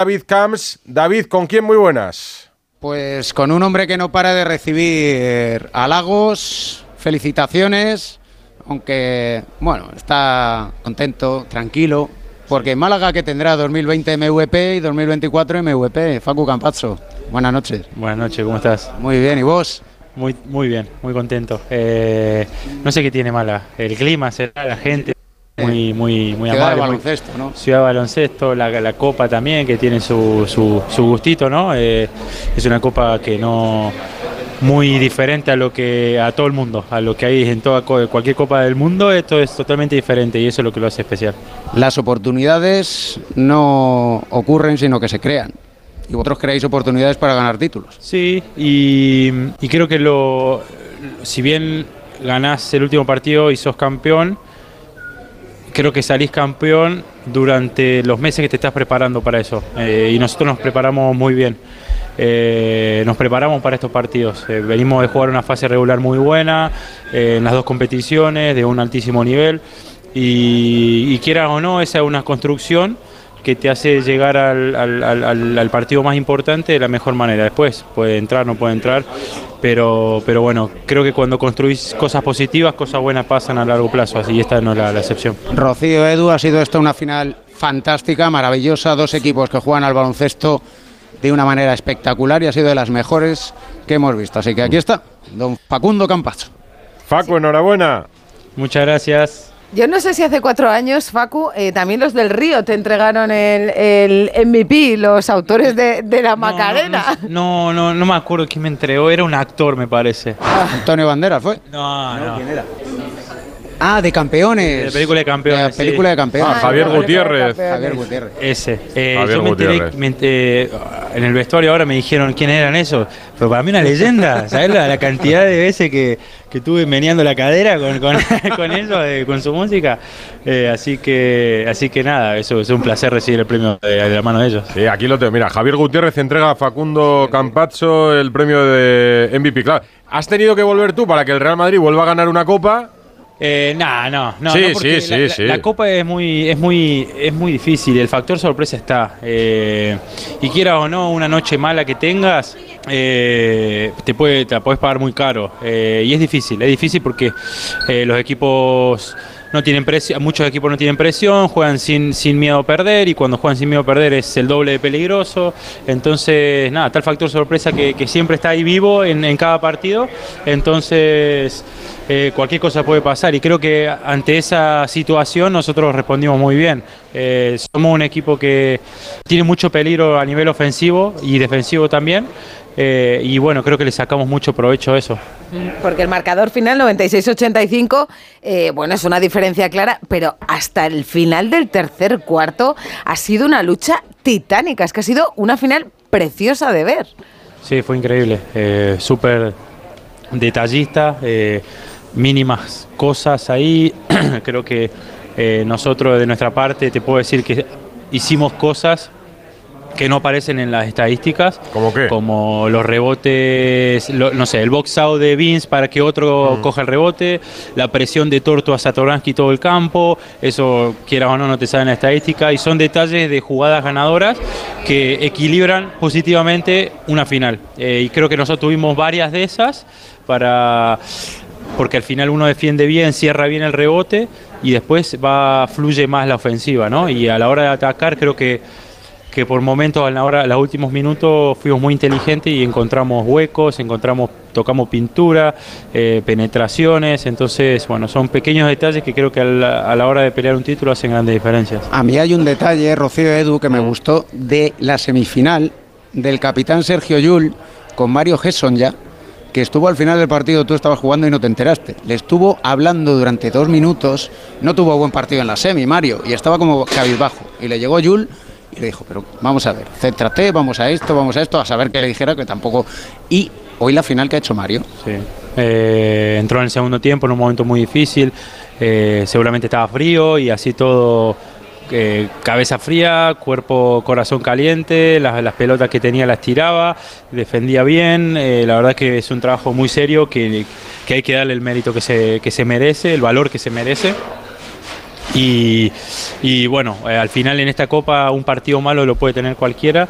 David Camps. David, ¿con quién muy buenas? Pues con un hombre que no para de recibir halagos, felicitaciones, aunque bueno, está contento, tranquilo, porque Málaga que tendrá 2020 MVP y 2024 MVP, Facu Campazzo. Buenas noches. Buenas noches, ¿cómo estás? Muy bien, ¿y vos? Muy, muy bien, muy contento. Eh, no sé qué tiene Málaga, el clima, será la gente muy, muy, muy Ciudad amable. baloncesto, ¿no? Ciudad de baloncesto, la, la copa también, que tiene su, su, su gustito, ¿no? Eh, es una copa que no muy diferente a lo que a todo el mundo, a lo que hay en toda cualquier copa del mundo, esto es totalmente diferente y eso es lo que lo hace especial. Las oportunidades no ocurren, sino que se crean. Y vosotros creáis oportunidades para ganar títulos. Sí, y, y creo que lo si bien ganás el último partido y sos campeón, creo que salís campeón durante los meses que te estás preparando para eso. Eh, y nosotros nos preparamos muy bien. Eh, nos preparamos para estos partidos. Eh, venimos de jugar una fase regular muy buena en las dos competiciones, de un altísimo nivel. Y, y quieras o no, esa es una construcción que te hace llegar al, al- al- al- al partido más importante de la mejor manera. Después puede entrar, no puede entrar, pero, pero bueno, creo que cuando construís cosas positivas, cosas buenas pasan a largo plazo, así esta no es la, la excepción. Rocío Edu, ha sido esta una final fantástica, maravillosa, dos equipos que juegan al baloncesto de una manera espectacular y ha sido de las mejores que hemos visto. Así que aquí está, don Facundo Campacho. Facu, enhorabuena. Muchas gracias. Yo no sé si hace cuatro años, Facu, eh, también los del Río te entregaron el, el MVP, los autores de, de la Macarena. No, no, no me acuerdo quién me entregó, era un actor me parece. Antonio Banderas fue. No, no. Ah, de campeones. De la película de campeones, De la película sí. de campeones. Ah, Javier Gutiérrez. Javier Gutiérrez. Ese. Eh, Javier yo me enteré, me enteré- en el vestuario ahora me dijeron quién eran esos, pero para mí una leyenda, ¿sabes la, la cantidad de veces que, que estuve meneando la cadera con, con, con eso, eh, con su música? Eh, así que así que nada, eso es un placer recibir el premio de, de la mano de ellos. Sí, aquí lo tengo. Mira, Javier Gutiérrez entrega a Facundo Campazzo el premio de MVP. Claro, has tenido que volver tú para que el Real Madrid vuelva a ganar una copa. Eh, nah, no, no, Sí, no, porque sí, la, sí, la- sí. la copa es muy, es muy, es muy difícil. El factor sorpresa está. Eh, y quiera o no, una noche mala que tengas, eh, te puede, te la puedes pagar muy caro. Eh, y es difícil, es difícil porque los equipos no tienen presión, muchos equipos no tienen presión, juegan sin, sin miedo a perder y cuando juegan sin miedo a perder es el doble de peligroso. Entonces, nada, tal factor sorpresa que, que siempre está ahí vivo en, en cada partido. Entonces, eh, cualquier cosa puede pasar y creo que ante esa situación nosotros respondimos muy bien. Eh, somos un equipo que tiene mucho peligro a nivel ofensivo y defensivo también. Eh, y bueno, creo que le sacamos mucho provecho a eso. Porque el marcador final, 96-85, eh, bueno, es una diferencia clara, pero hasta el final del tercer cuarto ha sido una lucha titánica. Es que ha sido una final preciosa de ver. Sí, fue increíble. eh, Súper detallista, eh, mínimas cosas ahí. Creo que eh, nosotros de nuestra parte te puedo decir que hicimos cosas que no aparecen en las estadísticas. ¿Cómo qué? Como los rebotes, lo- no sé, el box out de Vince para que otro Mm. coja el rebote, la presión de Torto a Satoransky todo el campo, eso quieras o no no te saben la estadística y son detalles de jugadas ganadoras que equilibran positivamente una final. Eh, y creo que nosotros tuvimos varias de esas para porque al final uno defiende bien, cierra bien el rebote y después va fluye más la ofensiva, ¿no? Y a la hora de atacar creo que que por momentos a la hora, los últimos minutos fuimos muy inteligentes y encontramos huecos, encontramos, tocamos pintura, eh, penetraciones, entonces bueno, son pequeños detalles que creo que a la, a la hora de pelear un título hacen grandes diferencias. A mí hay un detalle, Rocío Edu, que me gustó de la semifinal del capitán Sergio Yul con Mario Gesson ya, que estuvo al final del partido, tú estabas jugando y no te enteraste. Le estuvo hablando durante dos minutos, no tuvo buen partido en la semi, Mario, y estaba como cabizbajo. Y le llegó Yul y le dijo, pero vamos a ver, céntrate, vamos a esto, vamos a esto, a saber que le dijera que tampoco... Y hoy la final que ha hecho Mario. Sí. Eh, entró en el segundo tiempo en un momento muy difícil, eh, seguramente estaba frío y así todo, eh, cabeza fría, cuerpo, corazón caliente, las, pelotas que tenía las tiraba, defendía bien, la verdad que es un trabajo muy serio que, que hay que darle el mérito que se, que se merece, el valor que se merece. Y, y bueno, eh, al final en esta copa un partido malo lo puede tener cualquiera.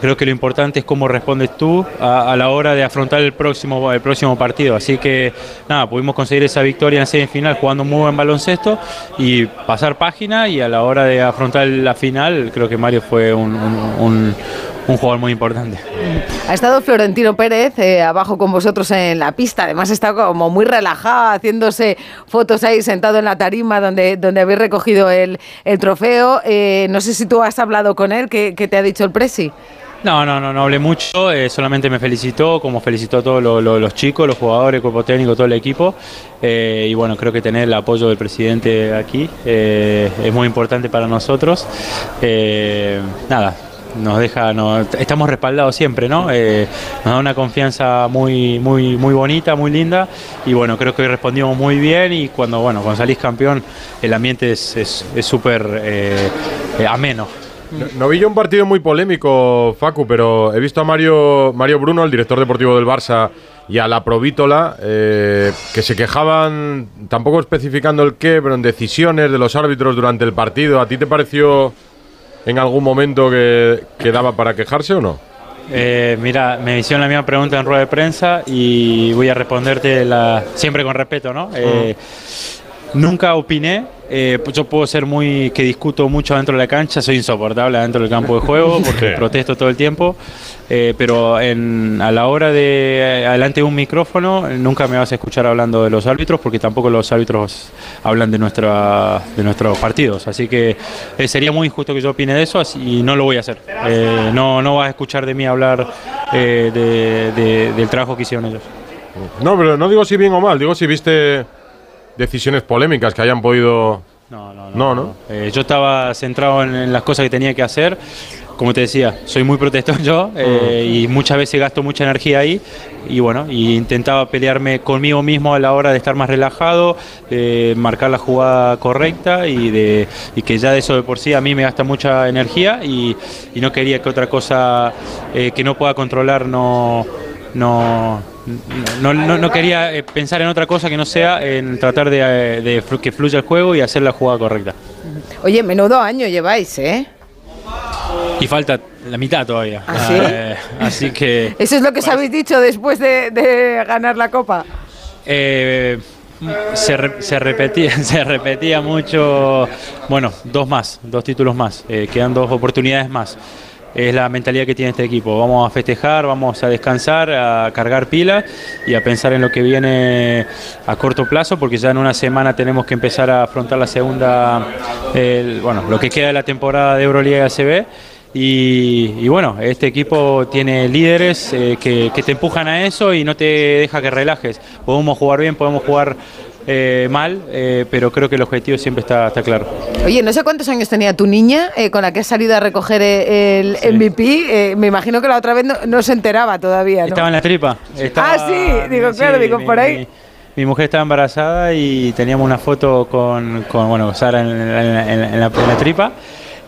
Creo que lo importante es cómo respondes tú a, la hora de afrontar el próximo, el próximo partido. Así que nada, pudimos conseguir esa victoria en semifinal jugando muy buen baloncesto y pasar página y a la hora de afrontar la final creo que Mario fue un- un jugador muy importante. Ha estado Florentino Pérez eh, abajo con vosotros en la pista. Además está como muy relajado, haciéndose fotos ahí sentado en la tarima donde, donde habéis recogido el, el trofeo. Eh, no sé si tú has hablado con él, ¿qué, qué te ha dicho el Presi? No, no, no, no hablé mucho, eh, solamente me felicitó, como felicitó a todos lo- lo- los chicos, los jugadores, el cuerpo técnico, todo el equipo. Eh, y bueno, creo que tener el apoyo del presidente aquí eh, es muy importante para nosotros. Eh, nada, nos deja, no, estamos respaldados siempre, ¿no? Eh, nos da una confianza muy, muy, muy bonita, muy linda. Y bueno, creo que hoy respondimos muy bien y cuando, bueno, cuando salís campeón, el ambiente es es- es súper eh, eh, ameno. No, vi yo un partido muy polémico, Facu, pero he visto a Mario, Mario Bruno, el director deportivo del Barça, y a la Provítola, que se quejaban, tampoco especificando el qué, pero en decisiones de los árbitros durante el partido. ¿A ti te pareció en algún momento que, que daba para quejarse o no? Eh, mira, me hicieron la misma pregunta en rueda de prensa y voy a responderte la, siempre con respeto, ¿no? Eh, Nunca opiné. eh, yo puedo ser muy que discuto mucho dentro de la cancha, soy insoportable dentro del campo de juego porque protesto todo el tiempo. eh, pero en, a la hora de adelante de un micrófono nunca me vas a escuchar hablando de los árbitros porque tampoco los árbitros hablan de nuestra de nuestros partidos. Así que eh, sería muy injusto que yo opine de eso y no lo voy a hacer. Eh, no, no vas a escuchar de mí hablar de- de- del trabajo que hicieron ellos. No, pero no digo si bien o mal, digo si viste decisiones polémicas que hayan podido... No, no, No, ¿no? Eh, yo estaba centrado en, en las cosas que tenía que hacer. Como te decía, soy muy protector yo eh, y muchas veces gasto mucha energía ahí. Y bueno, y intentaba pelearme conmigo mismo a la hora de estar más relajado, de marcar la jugada correcta y, de, y que ya de eso de por sí a mí me gasta mucha energía y, y no quería que otra cosa eh, que no pueda controlar no, no, no, no- no quería eh, pensar en otra cosa que no sea en tratar de, eh, de que fluya el juego y hacer la jugada correcta. Oye, menudo año lleváis, ¿eh? Y falta la mitad todavía. ¿Ah, sí? Eh, así que Eso es lo que os habéis dicho después de, de ganar la copa. eh, se, re- se repetía, se repetía mucho. Bueno, dos más, dos títulos más. eh, quedan dos oportunidades más. Es la mentalidad que tiene este equipo. Vamos a festejar, vamos a descansar, a cargar pilas y a pensar en lo que viene a corto plazo, porque ya en una semana tenemos que empezar a afrontar la segunda, bueno, lo que queda de la temporada de Euroliga ACB. Y, y bueno, este equipo tiene líderes eh, que, que te empujan a eso y no te deja que relajes. Podemos jugar bien, podemos jugar eh, mal, eh, pero creo que el objetivo siempre está, está claro. Oye, no sé cuántos años tenía tu niña eh, con la que has salido a recoger eh, el Sí. MVP. eh, me imagino que la otra vez no, no se enteraba todavía, ¿no? Estaba en la tripa. estaba- Ah, sí, digo, claro, digo, mi- por ahí. Mi, mi mujer estaba embarazada y teníamos una foto con, con bueno, Sara en, en- en- en la, en la tripa.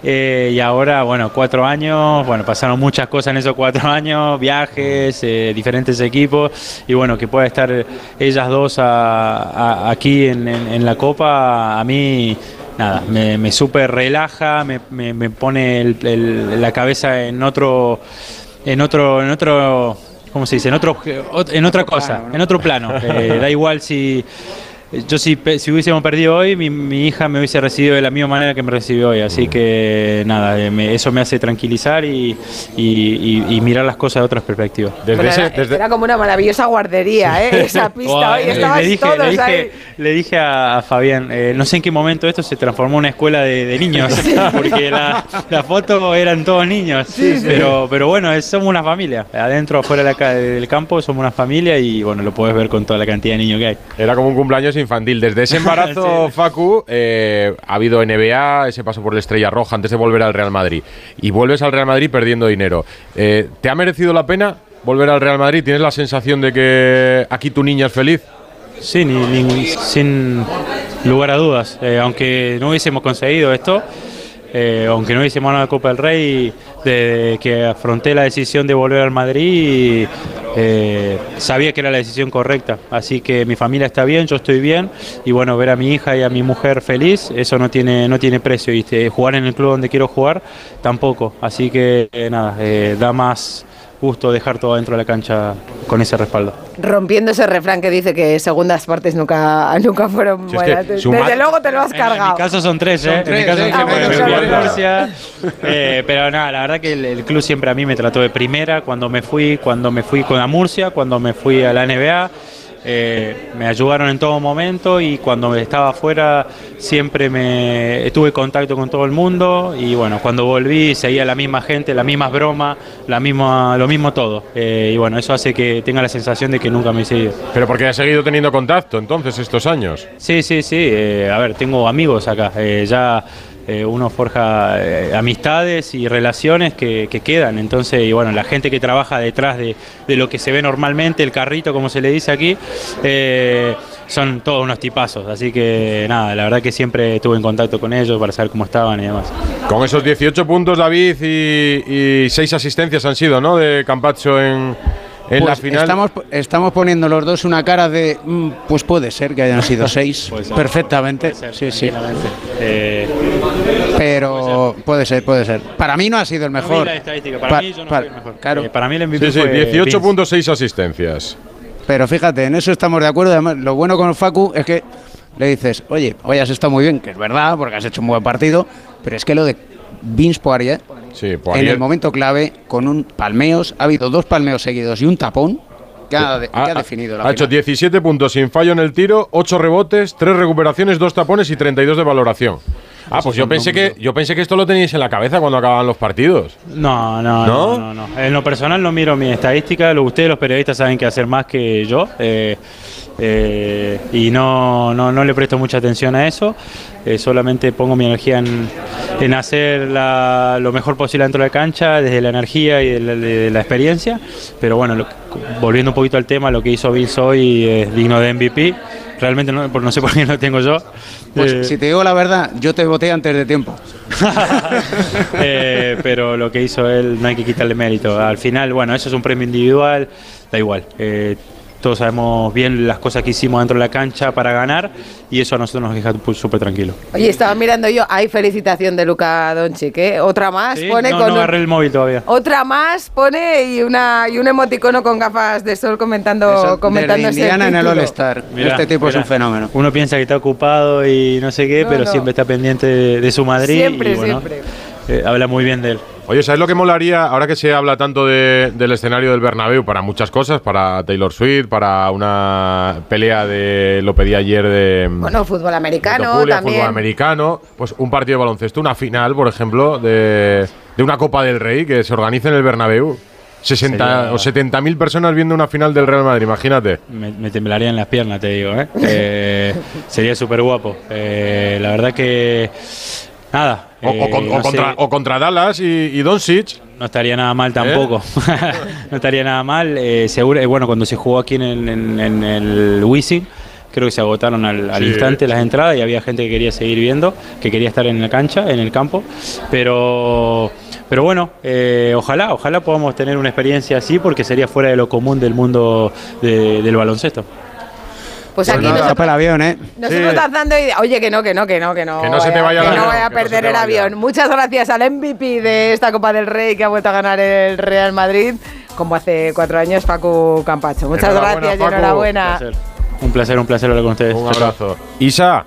Eh, y ahora, bueno, cuatro años, bueno, pasaron muchas cosas en esos cuatro años, viajes, eh, diferentes equipos, y bueno, que pueda estar ellas dos a- a- aquí en, en- en la Copa, a mí, nada, me, me súper relaja, me, me- me pone el- el- la cabeza en otro, en otro, en otro, ¿cómo se dice? En otro, ot- en otra cosa, en otro plano. Eh, da igual si yo si, si hubiésemos perdido hoy, mi, mi hija me hubiese recibido de la misma manera que me recibió hoy. Así que nada, eh, me- eso me hace tranquilizar y, y- y- y mirar las cosas de otras perspectivas. Desde ese- era, desde- era como una maravillosa guardería, ¿eh? Esa pista Buah, hoy. Estabas le dije, todos le dije, ahí. le dije a, a Fabián, eh, no sé en qué momento esto se transformó en una escuela de, de niños, porque la, la foto eran todos niños, pero pero bueno, es- somos una familia, adentro, afuera de la del campo somos una familia y bueno, lo puedes ver con toda la cantidad de niños que hay. Era como un cumpleaños infantil. Desde ese embarazo, Facu, eh, ha habido NBA, ese paso por la Estrella Roja antes de volver al Real Madrid. Y vuelves al Real Madrid perdiendo dinero. Eh, ¿Te ha merecido la pena volver al Real Madrid? ¿Tienes la sensación de que aquí tu niña es feliz? Sí, ni- ni- sin lugar a dudas. Eh, aunque no hubiésemos conseguido esto, eh, aunque no hubiésemos ganado la Copa del Rey, de que afronté la decisión de volver al Madrid, eh, sabía que era la decisión correcta. Así que mi familia está bien, yo estoy bien y bueno, ver a mi hija y a mi mujer feliz, eso no tiene, no tiene precio. Y jugar en el club donde quiero jugar, tampoco. Así que eh, nada, eh, da más gusto dejar todo dentro de la cancha con ese respaldo. Rompiendo ese refrán que dice que segundas partes nunca, nunca fueron buenas. Desde luego te lo has cargado. En, mi caso son tres, ¿eh? en mi caso son tres. pero nada, la verdad que el, club siempre a mí me trató de primera cuando me fui, cuando me fui con la Murcia, cuando me fui a la NBA eh, me ayudaron en todo momento y cuando estaba afuera siempre me tuve contacto con todo el mundo y bueno, cuando volví seguía la misma gente, las mismas bromas, la misma, lo mismo todo. Eh, y bueno, eso hace que tenga la sensación de que nunca me he seguido. ¿Pero porque has seguido teniendo contacto entonces estos años? Sí, sí, sí. Eh, a ver, tengo amigos acá. ya eh, uno forja eh, amistades y relaciones que, quedan. Entonces, y bueno, la gente que trabaja detrás de, lo que se ve normalmente, el carrito, como se le dice aquí, eh, son todos unos tipazos. Así que nada, la verdad que siempre estuve en contacto con ellos para saber cómo estaban y demás. Con esos 18 puntos, David, y, y 6 asistencias han sido, ¿no? De Campacho en en la pues final. Estamos, estamos poniendo los dos una cara de. Mm, pues puede ser que hayan sido seis. perfectamente. sí, sí. Eh, pero puede ser. puede ser, Para mí no ha sido el mejor. Para mí yo no el mejor. Claro. Eh, para mí el MVP sí, sí, 18.6 asistencias. Pero fíjate, en eso estamos de acuerdo. Además, lo bueno con Facu es que le dices, oye, hoy has estado muy bien, que es verdad, porque has hecho un buen partido, pero es que lo de Vince Poirier en el momento clave, con un palmeos, ha habido dos palmeos seguidos y un tapón que ha, definido la Ha hecho 17 puntos sin fallo en el tiro, 8 rebotes, 3 recuperaciones, 2 tapones y 32 de valoración. Ah, pues yo pensé que yo pensé que esto lo teníais en la cabeza cuando acababan los partidos. No, no, no, no, En lo personal no miro mi estadística. Ustedes los periodistas saben que hacer más que yo. Eh, eh, y no, no, no, le presto mucha atención a eso, eh, solamente pongo mi energía en, hacer lo mejor posible dentro de la cancha, desde la energía y de la, experiencia, pero bueno, volviendo un poquito al tema, lo que hizo Bills hoy es digno de MVP, realmente no, no sé por qué lo tengo yo. Pues eh, si te digo la verdad, yo te voté antes de tiempo. pero lo que hizo él no hay que quitarle mérito. Al final, bueno, eso es un premio individual, da igual. Todos sabemos bien las cosas que hicimos dentro de la cancha para ganar y eso a nosotros nos deja súper tranquilo. Oye, estaba mirando yo, hay felicitación de Luca Doncic, ¿eh? Otra más pone no, con. No agarré el móvil todavía. Otra más pone y, una, y un emoticono con gafas de sol comentando, comentando Indiana en el All-Star. Este tipo es un fenómeno. Uno piensa que está ocupado y no sé qué, pero siempre está pendiente de, su Madrid. Siempre, siempre. Eh, habla muy bien de él. Oye, ¿sabes lo que molaría ahora que se habla tanto del escenario del Bernabéu para muchas cosas, para Taylor Swift, para una pelea de lo pedí ayer de bueno fútbol americano también. fútbol americano, pues un partido de baloncesto, una final, por ejemplo, de, una Copa del Rey que se organiza en el Bernabéu. 60 o 70 mil personas viendo una final del Real Madrid, imagínate. Me, me temblarían las piernas, te digo. ¿eh? eh sería súper guapo. Eh, la verdad que Nada. O, eh, contra, o, contra, Dallas y, y Doncic. No estaría nada mal tampoco. ¿Eh? no estaría nada mal. Eh, seguro, bueno, cuando se jugó aquí en, en, el Wizzing, creo que se agotaron al, instante las entradas y había gente que quería seguir viendo, que quería estar en la cancha, en el campo. Pero, pero bueno, ojalá, ojalá podamos tener una experiencia así porque sería fuera de lo común del mundo del baloncesto. Pues aquí no, nosotros, el avión, ¿eh? Nosotros sí. dando y oye que no, que no, que no, que no. Que no se te vaya Que no vaya a perder el avión. Muchas gracias al MVP de esta Copa del Rey que ha vuelto a ganar el Real Madrid, como hace cuatro años, Paco Campacho. Muchas gracias y enhorabuena. Un placer, un placer hablar con ustedes. Un abrazo. Isa,